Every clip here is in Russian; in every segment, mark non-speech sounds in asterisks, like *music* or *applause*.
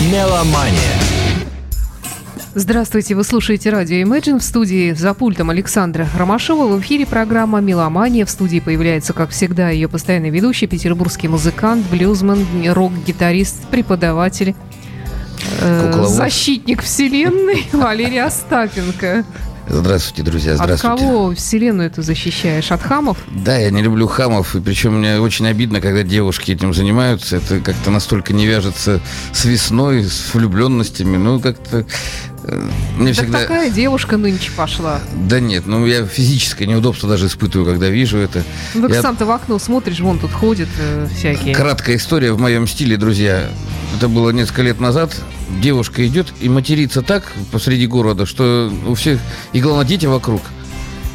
Меломания. Здравствуйте, вы слушаете радио Imagine в студии за пультом Александра Ромашова. В эфире программа «Меломания». В студии появляется, как всегда, ее постоянный ведущий, петербургский музыкант, блюзман, рок-гитарист, преподаватель, э, защитник вселенной *laughs* Валерий Остапенко. Здравствуйте, друзья, здравствуйте. От кого вселенную ты защищаешь? От хамов? Да, я не люблю хамов, и причем мне очень обидно, когда девушки этим занимаются. Это как-то настолько не вяжется с весной, с влюбленностями. Ну, как-то мне так всегда... такая девушка нынче пошла. Да нет, ну я физическое неудобство даже испытываю, когда вижу это. Ну так я... сам-то в окно смотришь, вон тут ходят э, всякие. Краткая история в моем стиле, друзья. Это было несколько лет назад девушка идет и матерится так посреди города, что у всех, и главное, дети вокруг.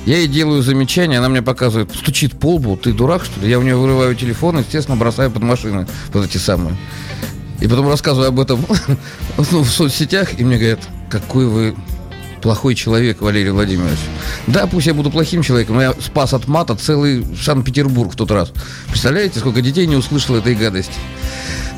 Я ей делаю замечание, она мне показывает, стучит по лбу, ты дурак, что ли? Я у нее вырываю телефон, естественно, бросаю под машины вот эти самые. И потом рассказываю об этом *laughs* ну, в соцсетях, и мне говорят, какой вы плохой человек, Валерий Владимирович. Да, пусть я буду плохим человеком, но я спас от мата целый Санкт-Петербург в тот раз. Представляете, сколько детей не услышало этой гадости?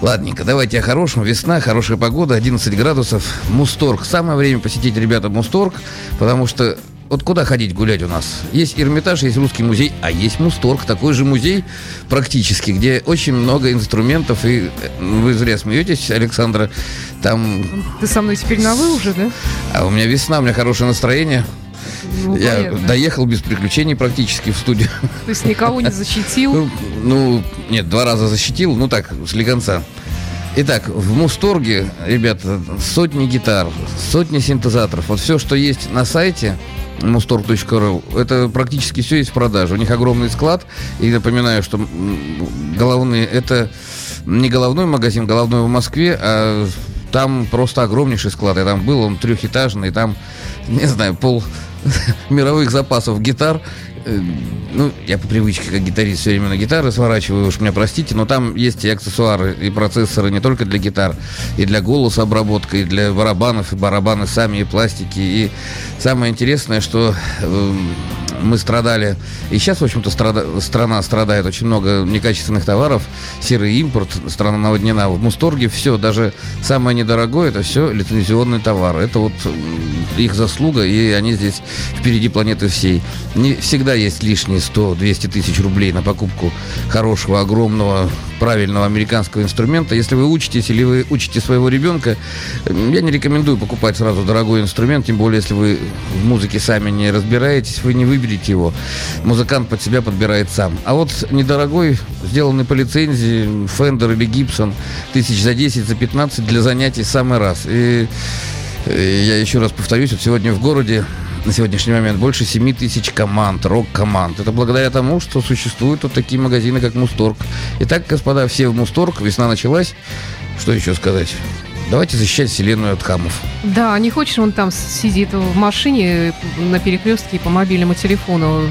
Ладненько, давайте о хорошем. Весна, хорошая погода, 11 градусов. Мусторг. Самое время посетить, ребята, Мусторг, потому что вот куда ходить гулять у нас? Есть Эрмитаж, есть Русский музей, а есть Мусторг, такой же музей практически, где очень много инструментов, и э, вы зря смеетесь, Александра, там... Ты со мной теперь на вы уже, да? А у меня весна, у меня хорошее настроение. Ну, я понятно. доехал без приключений практически в студию. То есть никого не *laughs* защитил? Ну, ну, нет, два раза защитил, ну так, слегонца. Итак, в Мусторге, ребята, сотни гитар, сотни синтезаторов. Вот все, что есть на сайте mustorg.ru, это практически все есть в продаже. У них огромный склад. И напоминаю, что головные, это не головной магазин, головной в Москве, а там просто огромнейший склад. Я там был, он трехэтажный, там, не знаю, пол *laughs* мировых запасов гитар. Э, ну, я по привычке, как гитарист, все время на гитары сворачиваю, уж меня простите, но там есть и аксессуары, и процессоры не только для гитар, и для голоса обработка, и для барабанов, и барабаны сами, и пластики. И самое интересное, что э, мы страдали, и сейчас, в общем-то, страда, страна страдает очень много некачественных товаров, серый импорт, страна наводнена. В Мусторге все, даже самое недорогое, это все лицензионный товар. Это вот их заслуга, и они здесь впереди планеты всей. Не всегда есть лишние 100-200 тысяч рублей на покупку хорошего, огромного, правильного американского инструмента. Если вы учитесь или вы учите своего ребенка, я не рекомендую покупать сразу дорогой инструмент, тем более, если вы в музыке сами не разбираетесь, вы не выберете его. Музыкант под себя подбирает сам. А вот недорогой, сделанный по лицензии, Fender или Gibson, тысяч за 10, за 15 для занятий самый раз. И я еще раз повторюсь, вот сегодня в городе на сегодняшний момент больше 7 тысяч команд, рок-команд. Это благодаря тому, что существуют вот такие магазины, как Мусторг. Итак, господа, все в Мусторг, весна началась. Что еще сказать? Давайте защищать вселенную от хамов. Да, не хочешь, он там сидит в машине на перекрестке и по мобильному телефону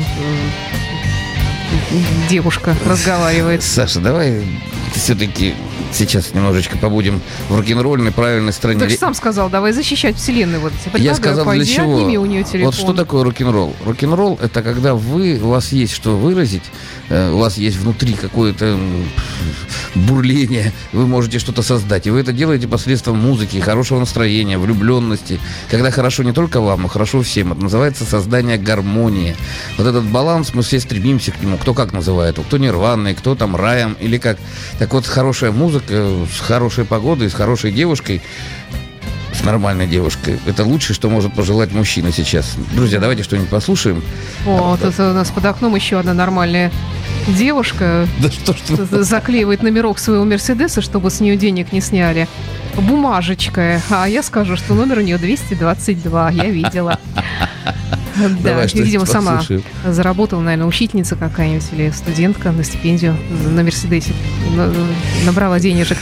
девушка разговаривает. Саша, давай все-таки сейчас немножечко побудем в рок-н-ролльной правильной стране. Ты же сам сказал, давай защищать вселенную. Вот, Я сказал, для чего? У нее телефон. Вот что такое рок-н-ролл? Рок-н-ролл – это когда вы, у вас есть что выразить, э, у вас есть внутри какое-то бурление, вы можете что-то создать. И вы это делаете посредством музыки, хорошего настроения, влюбленности. Когда хорошо не только вам, но хорошо всем. Это называется создание гармонии. Вот этот баланс, мы все стремимся к нему. Кто как называет, кто нирваной, кто там раем или как. Так вот, хорошая музыка с хорошей погодой, с хорошей девушкой с нормальной девушкой. Это лучшее, что может пожелать мужчина сейчас. Друзья, давайте что-нибудь послушаем. О, тут у нас под окном еще одна нормальная девушка. Да что ж Заклеивает номерок своего Мерседеса, чтобы с нее денег не сняли. Бумажечка. А я скажу, что номер у нее 222. Я видела. *laughs* Да, видимо, сама заработала, наверное, учительница какая-нибудь или студентка на стипендию на Мерседесе. Набрала денежек.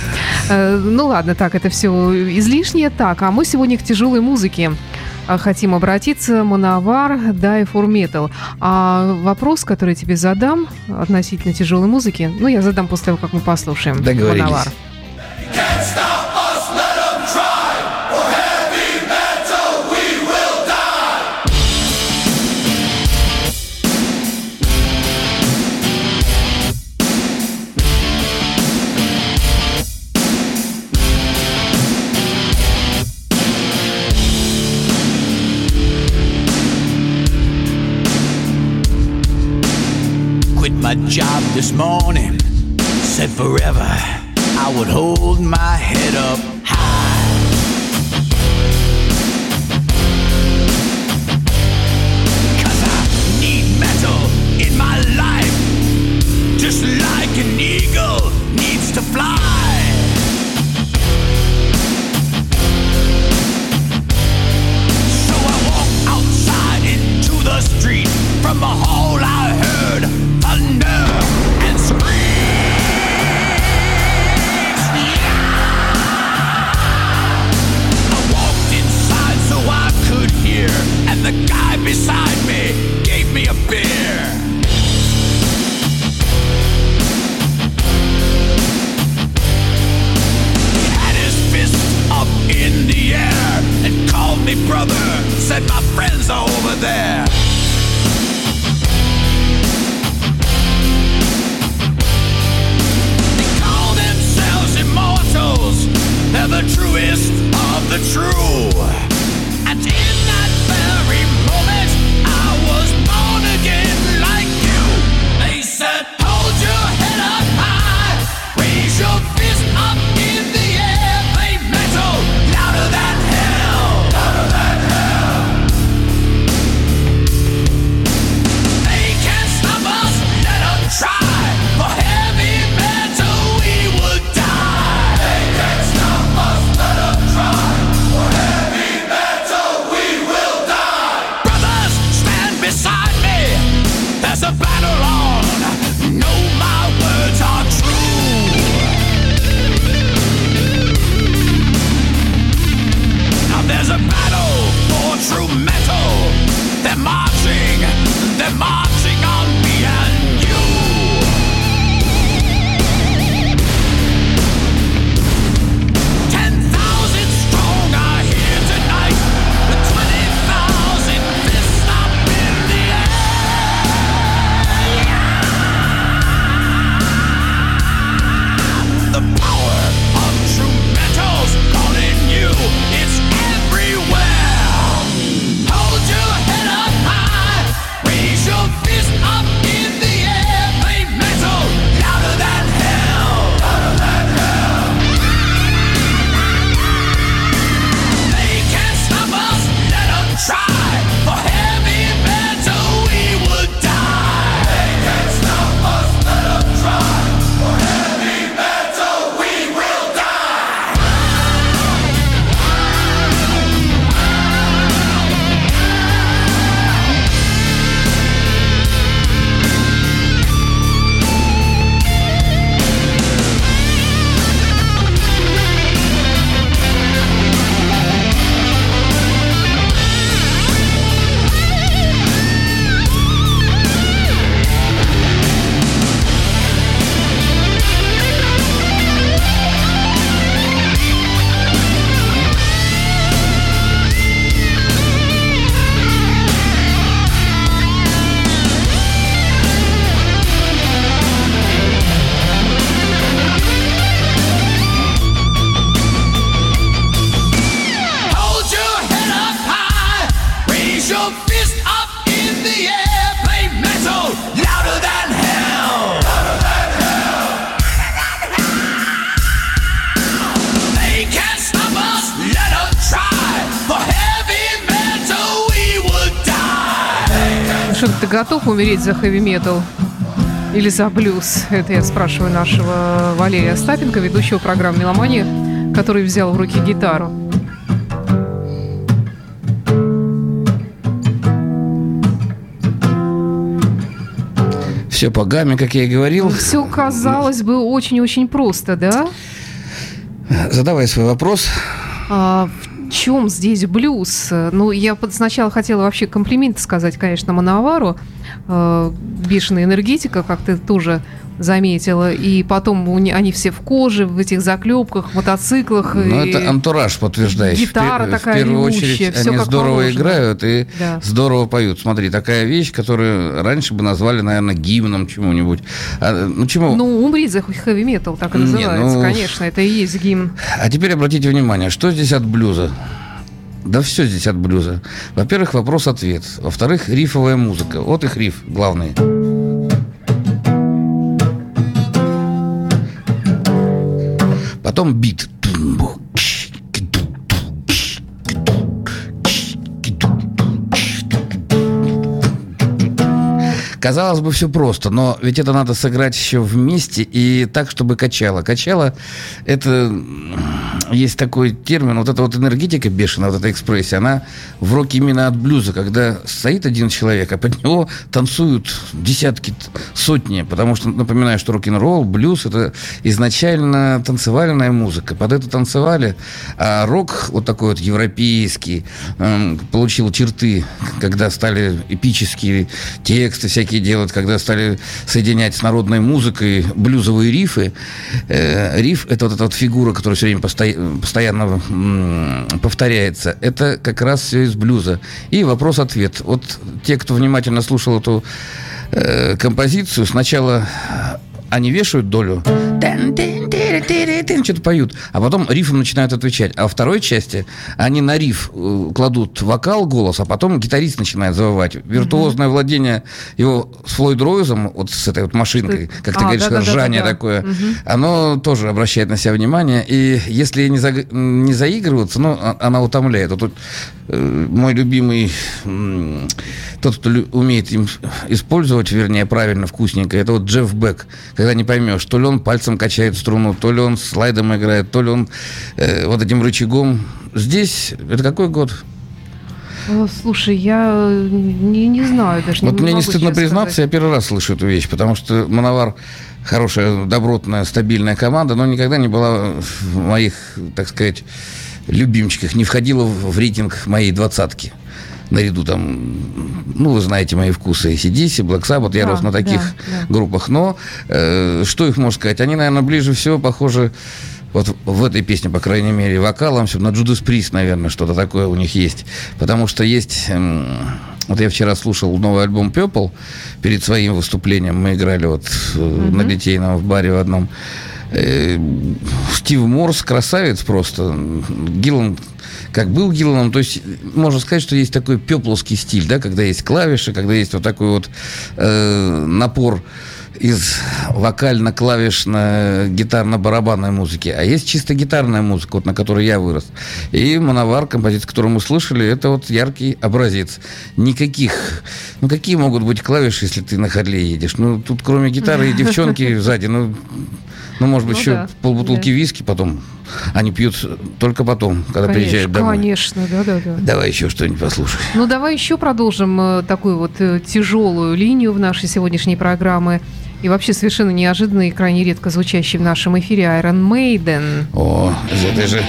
Э, ну ладно, так, это все излишнее. Так, а мы сегодня к тяжелой музыке а, хотим обратиться. Мановар, Die for Metal. А вопрос, который я тебе задам относительно тяжелой музыки, ну, я задам после того, как мы послушаем Договорились. Мановар. my job this morning, said forever I would hold my head up. Что ты готов умереть за хэви-метал? Или за блюз? Это я спрашиваю нашего Валерия Остапенко, ведущего программы «Меломания», который взял в руки гитару. Все по гамме, как я и говорил. Все казалось бы очень-очень просто, да? Задавай свой вопрос. А в чем здесь блюз? Ну, я сначала хотела вообще комплименты сказать, конечно, Мановару. Э, бешеная энергетика, как ты тоже заметила. И потом не- они все в коже, в этих заклепках, мотоциклах. Ну, это антураж подтверждающий. гитара В такая В первую ревущая, очередь, всё они здорово положено. играют и Да. здорово поют. Смотри, такая вещь, которую раньше бы назвали, наверное, гимном чему-нибудь. А, ну, чему? Ну, умри за хэви метал, так и Не, называется, ну- конечно. Это и есть гимн. А теперь обратите внимание, что здесь от блюза? Да все здесь от блюза. Во-первых, вопрос-ответ. Во-вторых, рифовая музыка. Вот их риф главный. Потом бит. Казалось бы, все просто, но ведь это надо сыграть еще вместе и так, чтобы качало. Качало – это есть такой термин, вот эта вот энергетика бешеная, вот эта экспрессия, она в роке именно от блюза, когда стоит один человек, а под него танцуют десятки, сотни, потому что, напоминаю, что рок-н-ролл, блюз – это изначально танцевальная музыка. Под это танцевали, а рок, вот такой вот европейский, получил черты, когда стали эпические тексты всякие всякие делать, когда стали соединять с народной музыкой блюзовые рифы. Э, риф – это вот эта вот фигура, которая все время посто... постоянно м- повторяется. Это как раз все из блюза. И вопрос-ответ. Вот те, кто внимательно слушал эту э, композицию, сначала они вешают долю, что-то поют, а потом рифом начинают отвечать. А во второй части они на риф э, кладут вокал, голос, а потом гитарист начинает завывать. Виртуозное mm владение его с Флойд Ройзом, вот с этой вот машинкой, как ты а, говоришь, да, ржание да, да, такое, mm оно тоже обращает на себя внимание. И если не, за, не заигрываться, ну, а, она утомляет. Вот тут э, мой любимый, э, тот, кто умеет им использовать, вернее, правильно, вкусненько, это вот Джефф Бек, когда не поймешь, то ли он пальцем качает струну, то ли он слайдом играет, то ли он э, вот этим рычагом. Здесь, это какой год? Слушай, я не, не знаю даже. Вот не мне не стыдно признаться, сказать. я первый раз слышу эту вещь, потому что Мановар хорошая, добротная, стабильная команда, но никогда не была в моих, так сказать, любимчиках, не входила в рейтинг моей двадцатки наряду там, ну, вы знаете мои вкусы, ACDC, Black Sabbath, я да, рос на таких да, да. группах, но э, что их можно сказать? Они, наверное, ближе всего похожи вот в этой песне, по крайней мере, вокалом, все на Джудас Прист, наверное, что-то такое у них есть. Потому что есть... Э, вот я вчера слушал новый альбом Purple перед своим выступлением. Мы играли вот mm-hmm. на Литейном в баре в одном. Э, Стив Морс красавец просто. Гиллан как был Гилланом, то есть можно сказать, что есть такой пепловский стиль, да, когда есть клавиши, когда есть вот такой вот э, напор из вокально-клавишно-гитарно-барабанной музыки, а есть чисто гитарная музыка, вот на которой я вырос. И «Мановар», композиция, которую мы слышали, это вот яркий образец. Никаких... Ну, какие могут быть клавиши, если ты на Харле едешь? Ну, тут кроме гитары и *laughs* девчонки сзади, ну, ну может быть, ну, еще да, полбутылки да. виски потом. Они пьют только потом, когда конечно, приезжают домой. Конечно, да, да, да. Давай еще что-нибудь послушай. Ну, давай еще продолжим э, такую вот э, тяжелую линию в нашей сегодняшней программы. И вообще совершенно неожиданно и крайне редко звучащий в нашем эфире Iron Maiden. О, это же...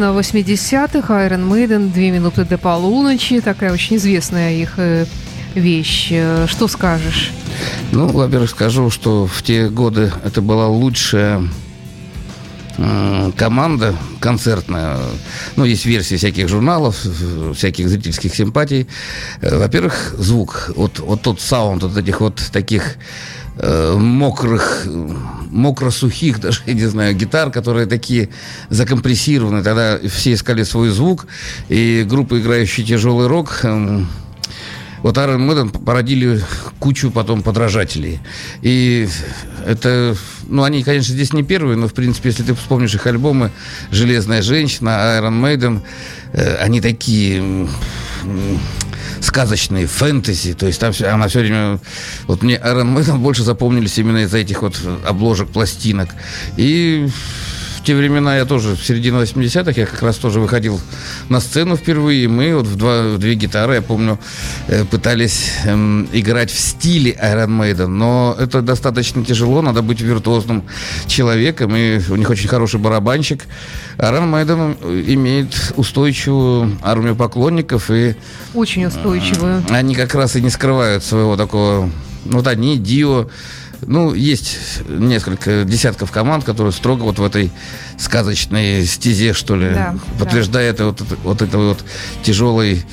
Середина 80-х, Iron Maiden, две минуты до полуночи. Такая очень известная их э, вещь. Э, что скажешь? Ну, во-первых, скажу, что в те годы это была лучшая команда концертная. Ну, есть версии всяких журналов, всяких зрительских симпатий. Э, во-первых, звук. Вот, вот тот саунд вот этих вот таких э, мокрых, мокро-сухих, *laughs* даже, я не знаю, гитар, которые такие закомпрессированы. Тогда все искали свой звук, и группа, играющая тяжелый рок, э, вот Iron Maiden породили кучу потом подражателей. И это, ну, они, конечно, здесь не первые, но, в принципе, если ты вспомнишь их альбомы «Железная женщина», «Iron Maiden», э, они такие сказочные, фэнтези, то есть там все, она все время... Вот мне Iron Maiden больше запомнились именно из-за этих вот обложек пластинок. И в те времена я тоже, в середине 80-х, я как раз тоже выходил на сцену впервые. Мы вот в, два, в две гитары, я помню, э, пытались эм, играть в стиле Iron Maiden. Но это достаточно тяжело, надо быть виртуозным человеком. И у них очень хороший барабанщик. Iron Maiden имеет устойчивую армию поклонников. И, очень устойчивую. Они как раз и не скрывают своего такого... Ну, вот они, Дио, ну, есть несколько десятков команд, которые строго вот в этой сказочной стезе, что ли, да, подтверждает да. Вот, вот это вот тяжелый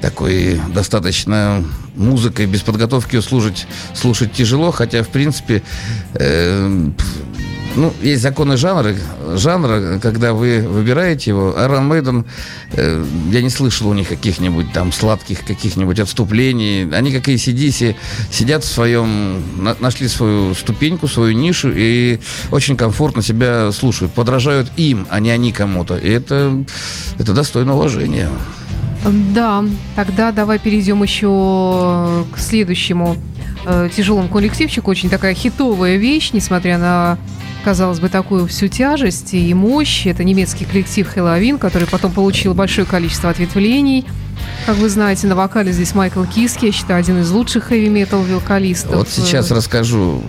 такой достаточно музыкой без подготовки слушать, слушать тяжело, хотя, в принципе, э, ну, есть законы жанра, жанра, когда вы выбираете его. Iron Maiden, э, я не слышал у них каких-нибудь там сладких каких-нибудь отступлений. Они, как и CDC, сидят в своем, на, нашли свою ступеньку, свою нишу и очень комфортно себя слушают. Подражают им, а не они кому-то. И это, это достойно уважения. Да, тогда давай перейдем еще к следующему э, тяжелому коллективчику. Очень такая хитовая вещь, несмотря на казалось бы, такую всю тяжесть и мощь. Это немецкий коллектив Хэллоуин, который потом получил большое количество ответвлений. Как вы знаете, на вокале здесь Майкл Киски, я считаю, один из лучших хэви-метал вокалистов. Вот сейчас расскажу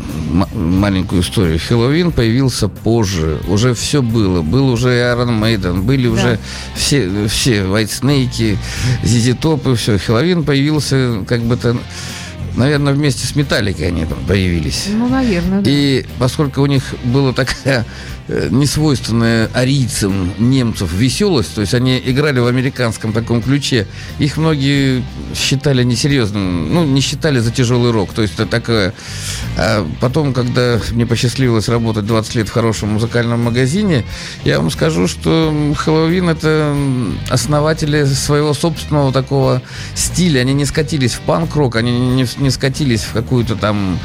маленькую историю. Хэллоуин появился позже, уже все было. Был уже Iron Maiden, были да. уже все, все White Snake, ZZ Top и все. Хэллоуин появился как бы то Наверное, вместе с Металликой они там появились. Ну, наверное, да. И поскольку у них была такая Э, несвойственная арийцам немцев веселость, то есть они играли в американском таком ключе, их многие считали несерьезным, ну, не считали за тяжелый рок, то есть это такое. А потом, когда мне посчастливилось работать 20 лет в хорошем музыкальном магазине, я вам скажу, что Хэллоуин это основатели своего собственного такого стиля, они не скатились в панк-рок, они не, не скатились в какую-то там,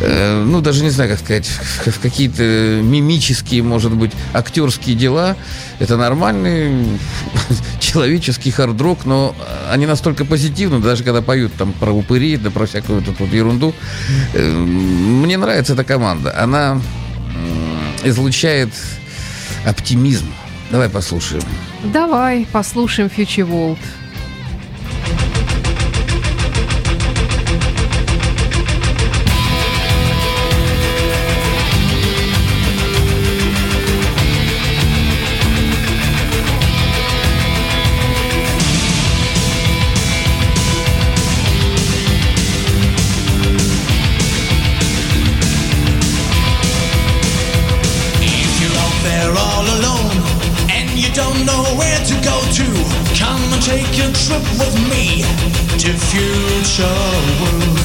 э, ну, даже не знаю, как сказать, в, в какие-то мимические такие, может быть, актерские дела. Это нормальный *laughs* человеческий хард-рок, но они настолько позитивны, даже когда поют там про упыри, да про всякую тут вот ерунду. Э, мне нравится эта команда. Она излучает оптимизм. Давай послушаем. Давай послушаем Future World. with me to future world.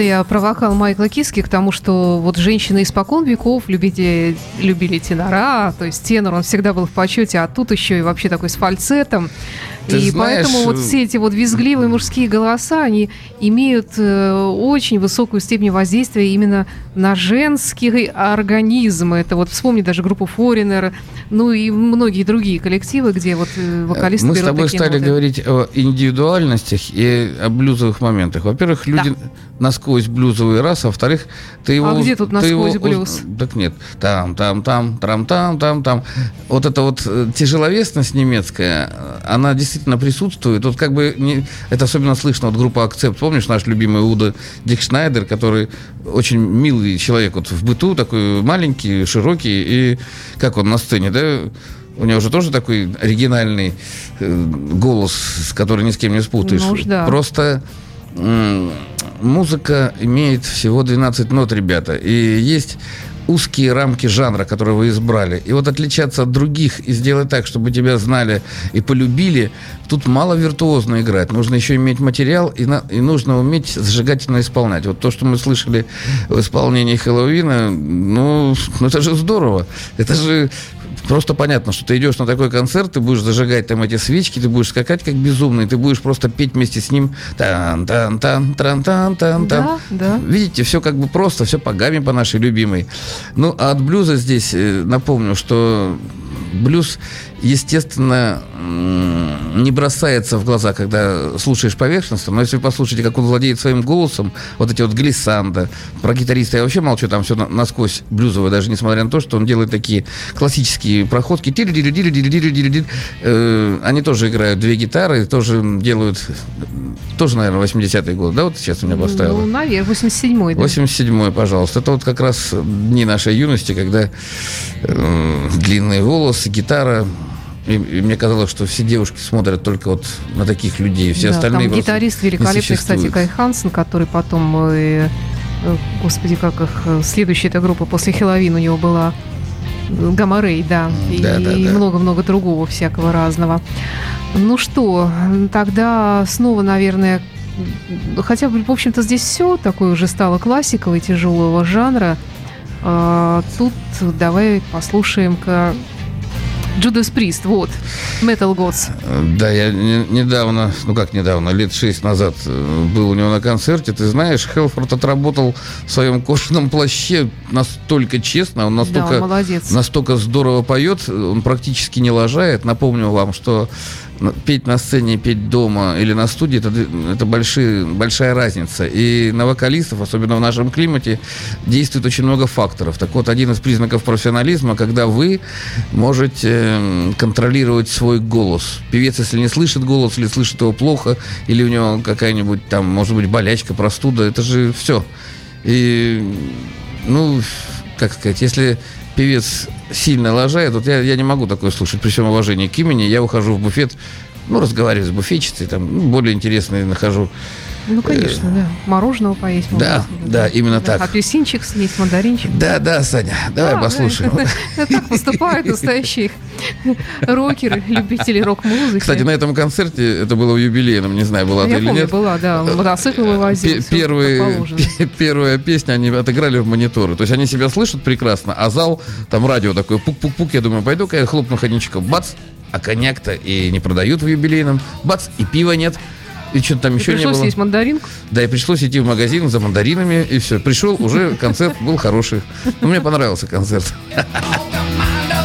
Я про вокал Майкла Киски к тому, что вот женщины испокон веков любили, любили тенора, то есть тенор, он всегда был в почете, а тут еще и вообще такой с фальцетом. Ты и знаешь, поэтому вот все эти вот визгливые мужские голоса, они имеют э, очень высокую степень воздействия именно на женский организм. Это вот вспомни даже группу Foreigner, ну и многие другие коллективы, где вот э, вокалисты Мы с тобой стали ноты. говорить о индивидуальностях и о блюзовых моментах. Во-первых, люди да. Насквозь блюзовый раз, а во-вторых, ты его... А где тут насквозь его, блюз? Так нет. Там, там, там, там, там, там, там. Вот эта вот э, тяжеловесность немецкая, она действительно присутствует. Вот как бы не, это особенно слышно от группы «Акцепт». Помнишь наш любимый Уда Дикшнайдер, который очень милый человек вот в быту, такой маленький, широкий, и как он на сцене, да, у него же тоже такой оригинальный э, голос, с который ни с кем не спутаешь. Ну, да. Просто музыка имеет всего 12 нот, ребята. И есть узкие рамки жанра, которые вы избрали. И вот отличаться от других и сделать так, чтобы тебя знали и полюбили, тут мало виртуозно играть. Нужно еще иметь материал и, на, и нужно уметь зажигательно исполнять. Вот то, что мы слышали в исполнении Хэллоуина, ну, ну это же здорово. Это же просто понятно, что ты идешь на такой концерт, ты будешь зажигать там эти свечки, ты будешь скакать как безумный, ты будешь просто петь вместе с ним тан тан тан тран тан тан тан да, да. Видите, все как бы просто, все по гамме по нашей любимой. Ну, а от блюза здесь э, напомню, что блюз, естественно, не бросается в глаза, когда слушаешь поверхностно, но если вы послушаете, как он владеет своим голосом, вот эти вот глиссанда, про гитариста я вообще молчу, там все насквозь блюзовое, даже несмотря на то, что он делает такие классические проходки, э, они тоже играют две гитары, тоже делают, тоже, наверное, 80-е годы, да, вот сейчас у меня поставило? Ну, наверное, 87-й, да. 87-й, пожалуйста. Это вот как раз дни нашей юности, когда э, длинные волосы, гитара, и, и мне казалось, что все девушки смотрят только вот на таких людей, все да, остальные там гитарист великолепный, кстати, Кай Хансен, который потом, э, э, господи, как их, э, следующая эта группа после Хеловин у него была Гамарей, да, да и много-много другого всякого разного. Ну что, тогда снова, наверное, хотя бы, в общем-то, здесь все такое уже стало классиковой тяжелого жанра. А, тут давай послушаем-ка Джудас Прист, вот, Metal Gods. Да, я не, недавно, ну как недавно, лет шесть назад э, был у него на концерте. Ты знаешь, Хелфорд отработал в своем *laughs* кожаном плаще настолько честно, он настолько, да, молодец. настолько здорово поет, он практически не лажает. Напомню вам, что петь на сцене, петь дома или на студии, это, это большие, большая разница. И на вокалистов, особенно в нашем климате, действует очень много факторов. Так вот, один из признаков профессионализма, когда вы можете контролировать свой голос. Певец, если не слышит голос, или слышит его плохо, или у него какая-нибудь там, может быть, болячка, простуда, это же все. И, ну, как сказать, если певец сильно лажает, вот я, я не могу такое слушать. При всем уважении к имени, я ухожу в буфет, ну, разговариваю с буфетчицей, там, ну, более интересные нахожу ну, конечно, да. Мороженого поесть можно. Да, да, именно так. Апельсинчик съесть, мандаринчик. Да, да, Саня, давай послушаем. *laughs* Так поступают настоящие рокеры, любители рок-музыки. Кстати, на этом концерте, это было в юбилейном, не знаю, была ты или нет. была, да, мотоцикл вывозил. *laughs* Первая песня они отыграли в мониторы. То есть они себя слышат прекрасно, а зал, там радио такое, пук-пук-пук, я думаю, пойду-ка я хлопну ходничком, бац, а коньяк-то и не продают в юбилейном, бац, и пива нет. И что-то там и еще не было. Пришлось есть мандаринку? Да, и пришлось идти в магазин за мандаринами, и все. Пришел, уже концерт был хороший. Но мне понравился концерт. *laughs*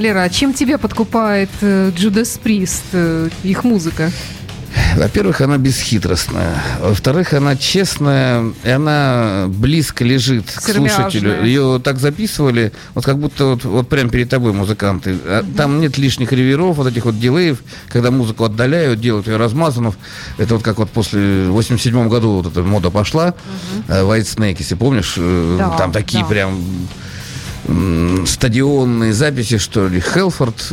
Валера, а чем тебя подкупает Джудас Прист, э, их музыка? Во-первых, она бесхитростная. Во-вторых, она честная, и она близко лежит к слушателю. Ее так записывали, вот как будто вот, вот прямо перед тобой музыканты. А там нет лишних реверов, вот этих вот дилеев, когда музыку отдаляют, делают ее размазанов. Это вот как вот после 87 году вот эта мода пошла. Угу. White Snake, если помнишь, э, да, там такие да. прям стадионные записи, что ли, Хелфорд.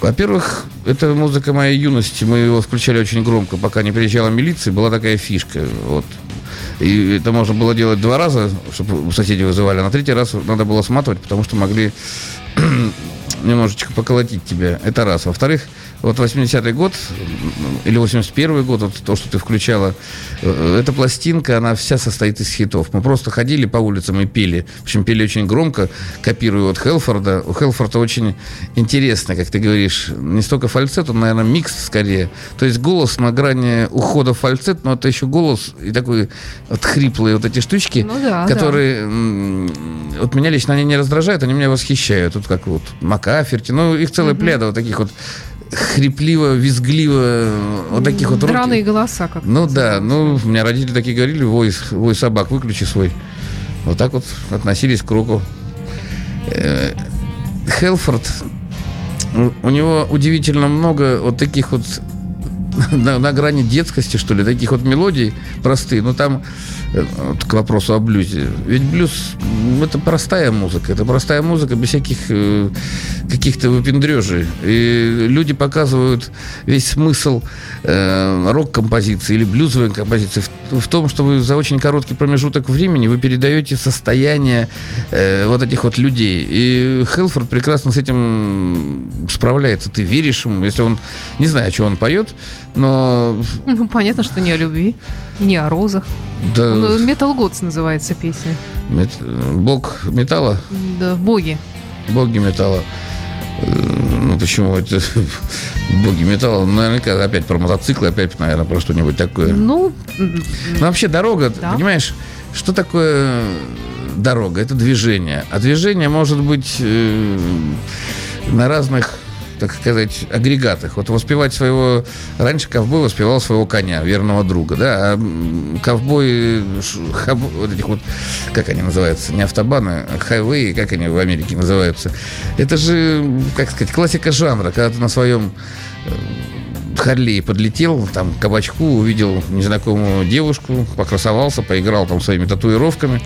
Во-первых, это музыка моей юности. Мы его включали очень громко, пока не приезжала милиция. Была такая фишка. Вот. И это можно было делать два раза, чтобы соседи вызывали. А на третий раз надо было сматывать, потому что могли *clears throat* немножечко поколотить тебя. Это раз. Во-вторых, вот 80-й год или 81-й год, вот то, что ты включала, э, эта пластинка, она вся состоит из хитов. Мы просто ходили по улицам и пели. В общем, пели очень громко, копируя от Хелфорда. У Хелфорда очень интересно, как ты говоришь, не столько фальцет, он, наверное, микс скорее. То есть голос на грани ухода в фальцет, но это еще голос и такой вот хриплые вот эти штучки, ну, да, которые да. вот меня лично они не раздражают, они меня восхищают. Тут как вот Макаферти, ну их целая угу. пляда вот таких вот хрипливо, визгливо, вот таких вот Драные голоса как Ну да, ну, у меня родители такие говорили, вой, вой собак, выключи свой. Вот так вот относились к руку. Э, Хелфорд, у него удивительно много вот таких вот *laughs* на, на грани детскости, что ли, таких вот мелодий простые. Но там Э, вот к вопросу о блюзе. Ведь блюз – это простая музыка. Это простая музыка без всяких э, каких-то выпендрежей. И люди показывают весь смысл э, рок-композиции или блюзовой композиции в, том, что вы за очень короткий промежуток времени вы передаете состояние э, вот этих вот людей. И Хелфорд прекрасно с этим справляется. Ты веришь ему, если он, не знаю, что он поет, но... Ну, понятно, что не о любви, не о розах. Да. Metal Gods называется песня. Мет... Бог металла? Да, боги. Боги металла. Ну, почему это *laughs* боги металла? Ну, наверняка опять про мотоциклы, опять, наверное, про что-нибудь такое. Ну, ну вообще дорога, да. понимаешь, что такое дорога? Это движение. А движение может быть э, на разных так сказать, агрегатах. Вот воспевать своего... Раньше ковбой воспевал своего коня, верного друга, да, а ковбой... Хаб, вот этих вот, как они называются, не автобаны, а хайвей, как они в Америке называются. Это же, как сказать, классика жанра, когда ты на своем э, Харли подлетел, там, к кабачку, увидел незнакомую девушку, покрасовался, поиграл там своими татуировками.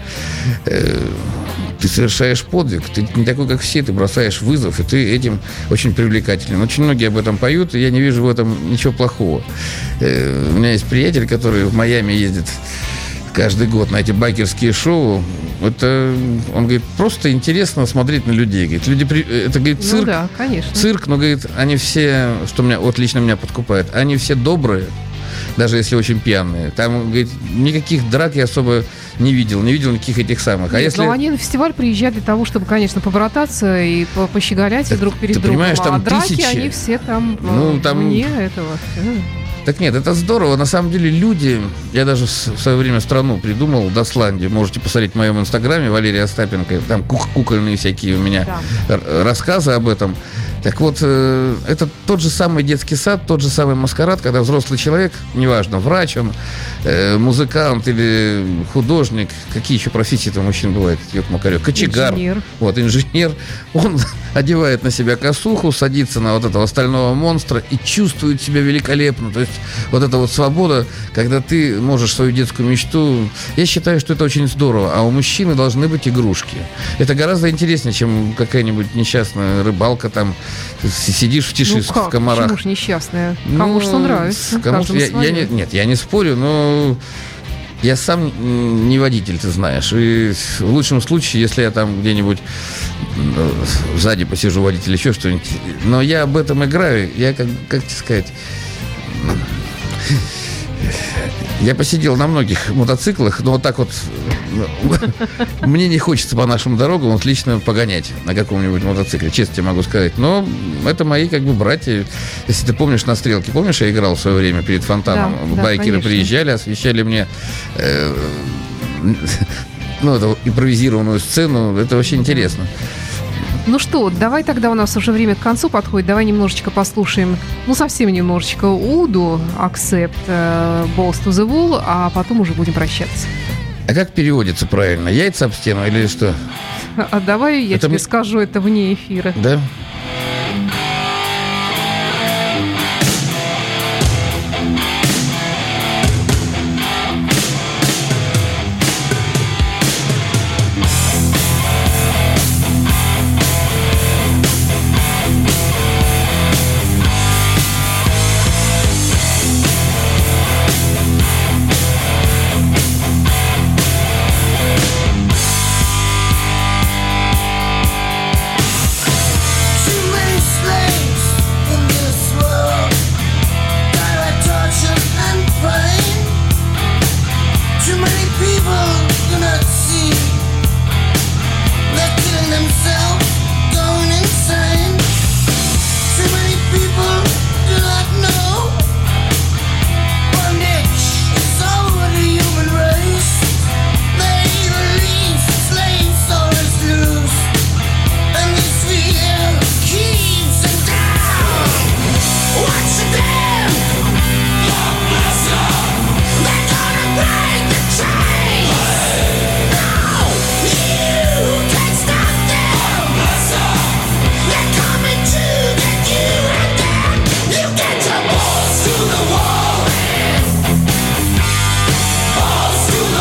Э, ты совершаешь подвиг, ты не такой, как все, ты бросаешь вызов, и ты этим очень привлекателен. Очень многие об этом поют, и я не вижу в этом ничего плохого. Э, у меня есть приятель, который в Майами ездит каждый год на эти байкерские шоу. Это, он говорит, просто интересно смотреть на людей. Говорит, люди, это, говорит, ну цирк. Ну да, конечно. Цирк, но, говорит, они все, что меня, вот лично меня подкупает, они все добрые, даже если очень пьяные. Там, говорит, никаких драк я особо не видел, не видел никаких этих самых. А Нет, если... Но они на фестиваль приезжают для того, чтобы, конечно, побрататься и пощеголять так, друг перед ты другом. Понимаешь, там а тысячи... драки, они все там ну, там... вне этого. Так нет, это здорово. На самом деле люди, я даже в свое время страну придумал, Досландию. Можете посмотреть в моем инстаграме, Валерия Остапенко. Там кук кукольные всякие у меня да. рассказы об этом. Так вот, э, это тот же самый детский сад, тот же самый маскарад, когда взрослый человек, неважно, врач он, э, музыкант или художник, какие еще профессии там мужчин бывают, Йок Макарек, кочегар. Инженер. Вот, инженер. Он одевает на себя косуху, садится на вот этого стального монстра и чувствует себя великолепно. То есть вот эта вот свобода, когда ты можешь свою детскую мечту... Я считаю, что это очень здорово. А у мужчины должны быть игрушки. Это гораздо интереснее, чем какая-нибудь несчастная рыбалка там сидишь в тиши ну, как? в комарах. Почему ж несчастная? Кому ну, что нравится. Кому я, я не, нет, я не спорю, но я сам не водитель, ты знаешь. И в лучшем случае, если я там где-нибудь сзади посижу водитель, еще что-нибудь. Но я об этом играю. Я, как, как тебе сказать... Я посидел на многих мотоциклах, но вот так вот *laughs* мне не хочется по нашим дорогам вот лично погонять на каком-нибудь мотоцикле, честно тебе могу сказать. Но это мои как бы братья. Если ты помнишь на стрелке, помнишь, я играл в свое время перед фонтаном. Да, Байкеры да, приезжали, освещали мне э, *laughs* ну, эту импровизированную сцену. Это очень интересно. Ну что, давай тогда у нас уже время к концу подходит. Давай немножечко послушаем, ну совсем немножечко Уду, Accept, uh, Balls to the Wall, а потом уже будем прощаться. А как переводится правильно? Яйца об стену или что? А давай я это тебе мы... скажу это вне эфира. Да?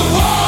the wall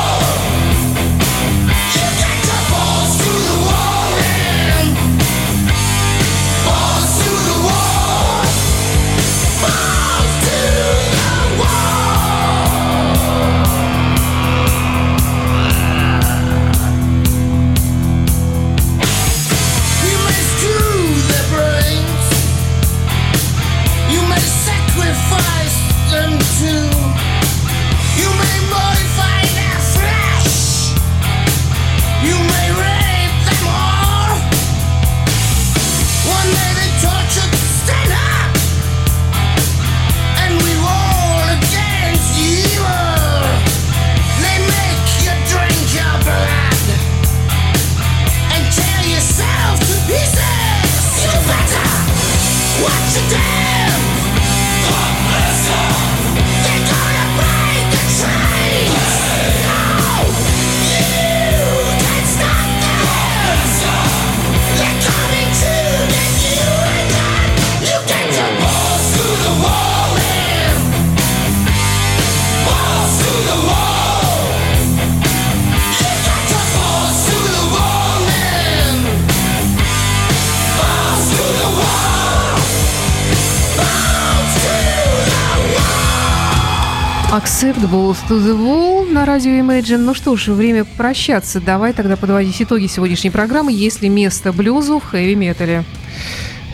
Acceptable to the Wall на радио Imagine. Ну что ж, время прощаться. Давай тогда подводить итоги сегодняшней программы. Есть ли место блюзу в хэви-метале?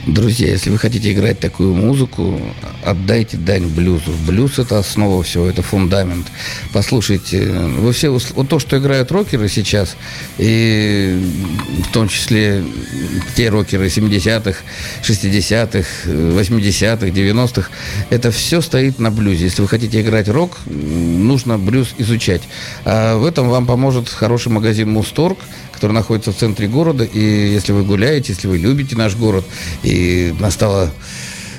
Друзья, если вы хотите играть такую музыку, отдайте дань блюзу. Блюз – это основа всего, это фундамент. Послушайте, вы все, вот то, что играют рокеры сейчас, и в том числе те рокеры 70-х, 60-х, 80-х, 90-х, это все стоит на блюзе. Если вы хотите играть рок, нужно блюз изучать. А в этом вам поможет хороший магазин «Мусторг», который находится в центре города. И если вы гуляете, если вы любите наш город, и настала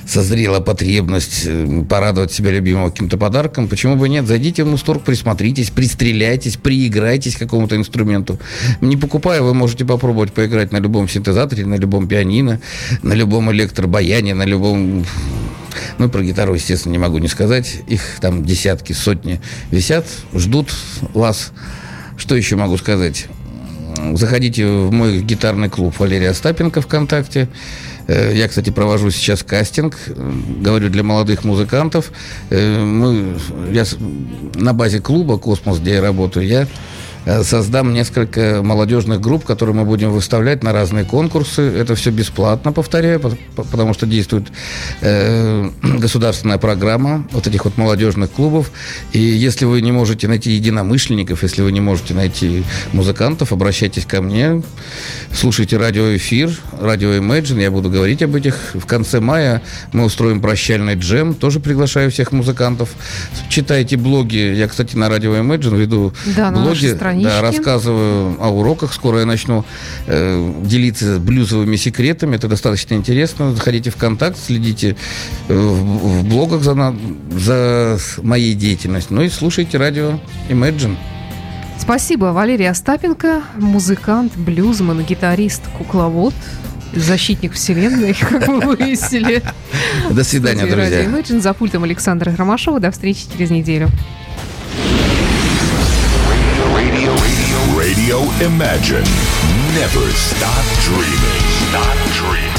созрела потребность э, порадовать себя любимого каким-то подарком, почему бы нет? Зайдите в Мусторг, присмотритесь, пристреляйтесь, прииграйтесь к какому-то инструменту. Не покупая, вы можете попробовать поиграть на любом синтезаторе, на любом пианино, на любом электробаяне, на любом... Ну, про гитару, естественно, не могу не сказать. Их там десятки, сотни висят, ждут вас. Что еще могу сказать? Заходите в мой гитарный клуб Валерия Остапенко ВКонтакте. Э, я, кстати, провожу сейчас кастинг, говорю, для молодых музыкантов. Э, мы, я на базе клуба «Космос», где я работаю, я создам несколько молодежных групп, которые мы будем выставлять на разные конкурсы. Это все бесплатно, повторяю, потому что действует э, *clears throat* государственная программа вот этих вот молодежных клубов. И если вы не можете найти единомышленников, если вы не можете найти музыкантов, обращайтесь ко мне, слушайте радиоэфир, радио Imagine, я буду говорить об этих. В конце мая мы устроим прощальный джем, тоже приглашаю всех музыкантов. Читайте блоги, я, кстати, на радио Imagine веду да, блоги странички. Да, рассказываю о уроках. Скоро я начну э, делиться блюзовыми секретами. Это достаточно интересно. Заходите в контакт, следите э, в, в блогах за, за моей деятельностью. Ну и слушайте радио Imagine. Спасибо, Валерий Остапенко, музыкант, блюзман, гитарист, кукловод, защитник вселенной, *laughs* как мы выяснили. До свидания, друзья. Imagine за пультом Александра Ромашова. До встречи через неделю. Imagine. Never stop dreaming. Stop dreaming.